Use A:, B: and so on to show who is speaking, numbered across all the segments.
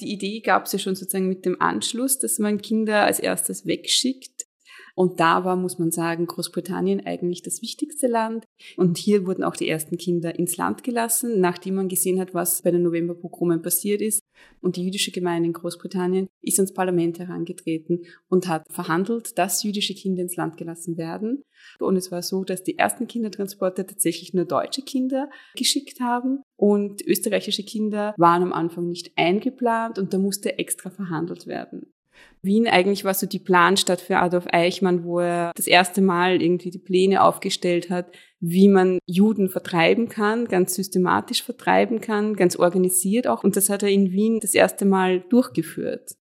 A: Die Idee gab es ja schon sozusagen mit dem Anschluss, dass man Kinder als erstes wegschickt und da war, muss man sagen, Großbritannien eigentlich das wichtigste Land. Und hier wurden auch die ersten Kinder ins Land gelassen, nachdem man gesehen hat, was bei den Novemberpogromen passiert ist. Und die jüdische Gemeinde in Großbritannien ist ans Parlament herangetreten und hat verhandelt, dass jüdische Kinder ins Land gelassen werden. Und es war so, dass die ersten Kindertransporte tatsächlich nur deutsche Kinder geschickt haben und österreichische Kinder waren am Anfang nicht eingeplant und da musste extra verhandelt werden. Wien eigentlich war so die Planstadt für Adolf Eichmann, wo er das erste Mal irgendwie die Pläne aufgestellt hat, wie man Juden vertreiben kann, ganz systematisch vertreiben kann, ganz organisiert auch. Und das hat er in Wien das erste Mal durchgeführt.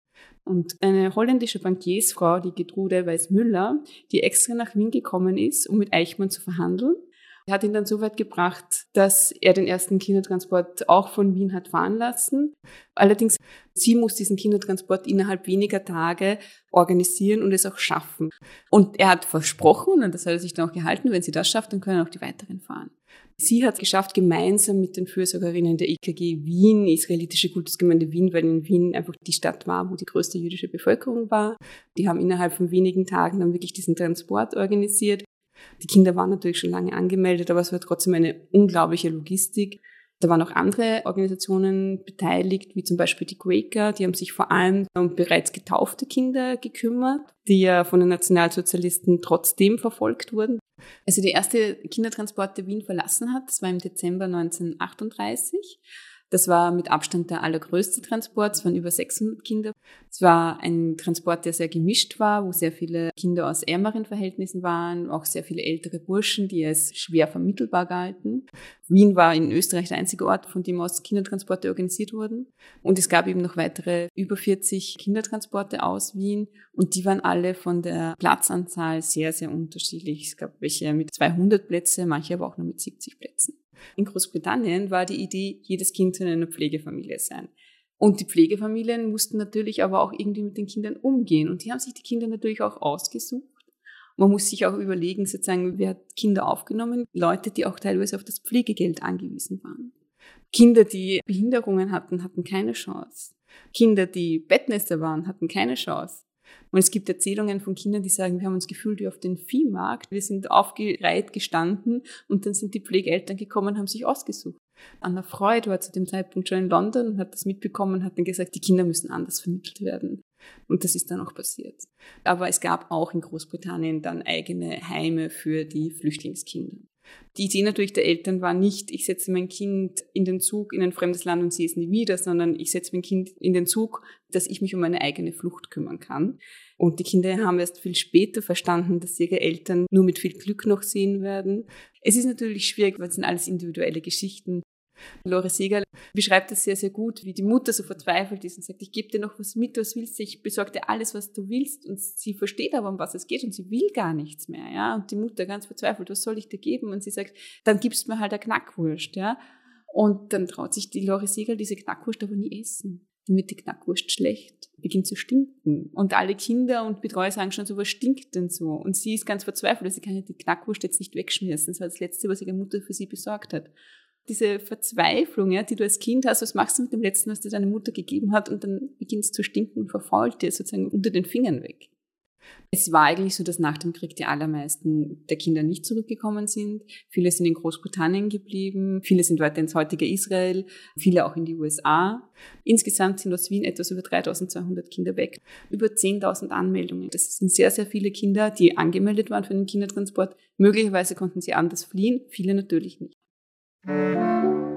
A: Und eine holländische Bankiersfrau, die Getrude Weiß-Müller, die extra nach Wien gekommen ist, um mit Eichmann zu verhandeln, er hat ihn dann so weit gebracht, dass er den ersten Kindertransport auch von Wien hat fahren lassen. Allerdings, sie muss diesen Kindertransport innerhalb weniger Tage organisieren und es auch schaffen. Und er hat versprochen, und das hat er sich dann auch gehalten, wenn sie das schafft, dann können auch die weiteren fahren. Sie hat es geschafft, gemeinsam mit den Fürsorgerinnen der IKG Wien, Israelitische Kultusgemeinde Wien, weil in Wien einfach die Stadt war, wo die größte jüdische Bevölkerung war. Die haben innerhalb von wenigen Tagen dann wirklich diesen Transport organisiert. Die Kinder waren natürlich schon lange angemeldet, aber es war trotzdem eine unglaubliche Logistik. Da waren auch andere Organisationen beteiligt, wie zum Beispiel die Quaker, die haben sich vor allem um bereits getaufte Kinder gekümmert, die ja von den Nationalsozialisten trotzdem verfolgt wurden. Also der erste Kindertransport, der Wien verlassen hat, das war im Dezember 1938. Das war mit Abstand der allergrößte Transport. Es waren über 600 Kinder. Es war ein Transport, der sehr gemischt war, wo sehr viele Kinder aus ärmeren Verhältnissen waren, auch sehr viele ältere Burschen, die als schwer vermittelbar galten. Wien war in Österreich der einzige Ort, von dem aus Kindertransporte organisiert wurden. Und es gab eben noch weitere über 40 Kindertransporte aus Wien. Und die waren alle von der Platzanzahl sehr, sehr unterschiedlich. Es gab welche mit 200 Plätze, manche aber auch nur mit 70 Plätzen. In Großbritannien war die Idee, jedes Kind soll in einer Pflegefamilie sein. Und die Pflegefamilien mussten natürlich aber auch irgendwie mit den Kindern umgehen. Und die haben sich die Kinder natürlich auch ausgesucht. Man muss sich auch überlegen, sozusagen, wer hat Kinder aufgenommen? Leute, die auch teilweise auf das Pflegegeld angewiesen waren. Kinder, die Behinderungen hatten, hatten keine Chance. Kinder, die Bettnester waren, hatten keine Chance. Und es gibt Erzählungen von Kindern, die sagen, wir haben uns gefühlt wie auf den Viehmarkt. Wir sind aufgereiht gestanden und dann sind die Pflegeeltern gekommen haben sich ausgesucht. Anna Freud war zu dem Zeitpunkt schon in London und hat das mitbekommen und hat dann gesagt, die Kinder müssen anders vermittelt werden. Und das ist dann auch passiert. Aber es gab auch in Großbritannien dann eigene Heime für die Flüchtlingskinder. Die Idee natürlich der Eltern war nicht, ich setze mein Kind in den Zug in ein fremdes Land und sehe es nie wieder, sondern ich setze mein Kind in den Zug, dass ich mich um meine eigene Flucht kümmern kann. Und die Kinder haben erst viel später verstanden, dass ihre Eltern nur mit viel Glück noch sehen werden. Es ist natürlich schwierig, weil es sind alles individuelle Geschichten. Lore Segal beschreibt das sehr, sehr gut, wie die Mutter so verzweifelt ist und sagt, ich gebe dir noch was mit, was willst du, ich besorge dir alles, was du willst. Und sie versteht aber, um was es geht und sie will gar nichts mehr, ja. Und die Mutter ganz verzweifelt, was soll ich dir geben? Und sie sagt, dann gibst du mir halt eine Knackwurst, ja. Und dann traut sich die Lore Segal diese Knackwurst aber nie essen. Dann wird die Knackwurst schlecht, beginnt zu stinken. Und alle Kinder und Betreuer sagen schon so, was stinkt denn so? Und sie ist ganz verzweifelt, also sie kann ja die Knackwurst jetzt nicht wegschmissen. Das war das Letzte, was ihre Mutter für sie besorgt hat diese Verzweiflung, ja, die du als Kind hast, was machst du mit dem Letzten, was dir deine Mutter gegeben hat und dann beginnst zu stinken und verfault dir sozusagen unter den Fingern weg. Es war eigentlich so, dass nach dem Krieg die allermeisten der Kinder nicht zurückgekommen sind. Viele sind in Großbritannien geblieben, viele sind weiter ins heutige Israel, viele auch in die USA. Insgesamt sind aus Wien etwas über 3200 Kinder weg, über 10.000 Anmeldungen. Das sind sehr, sehr viele Kinder, die angemeldet waren für den Kindertransport. Möglicherweise konnten sie anders fliehen, viele natürlich nicht. Música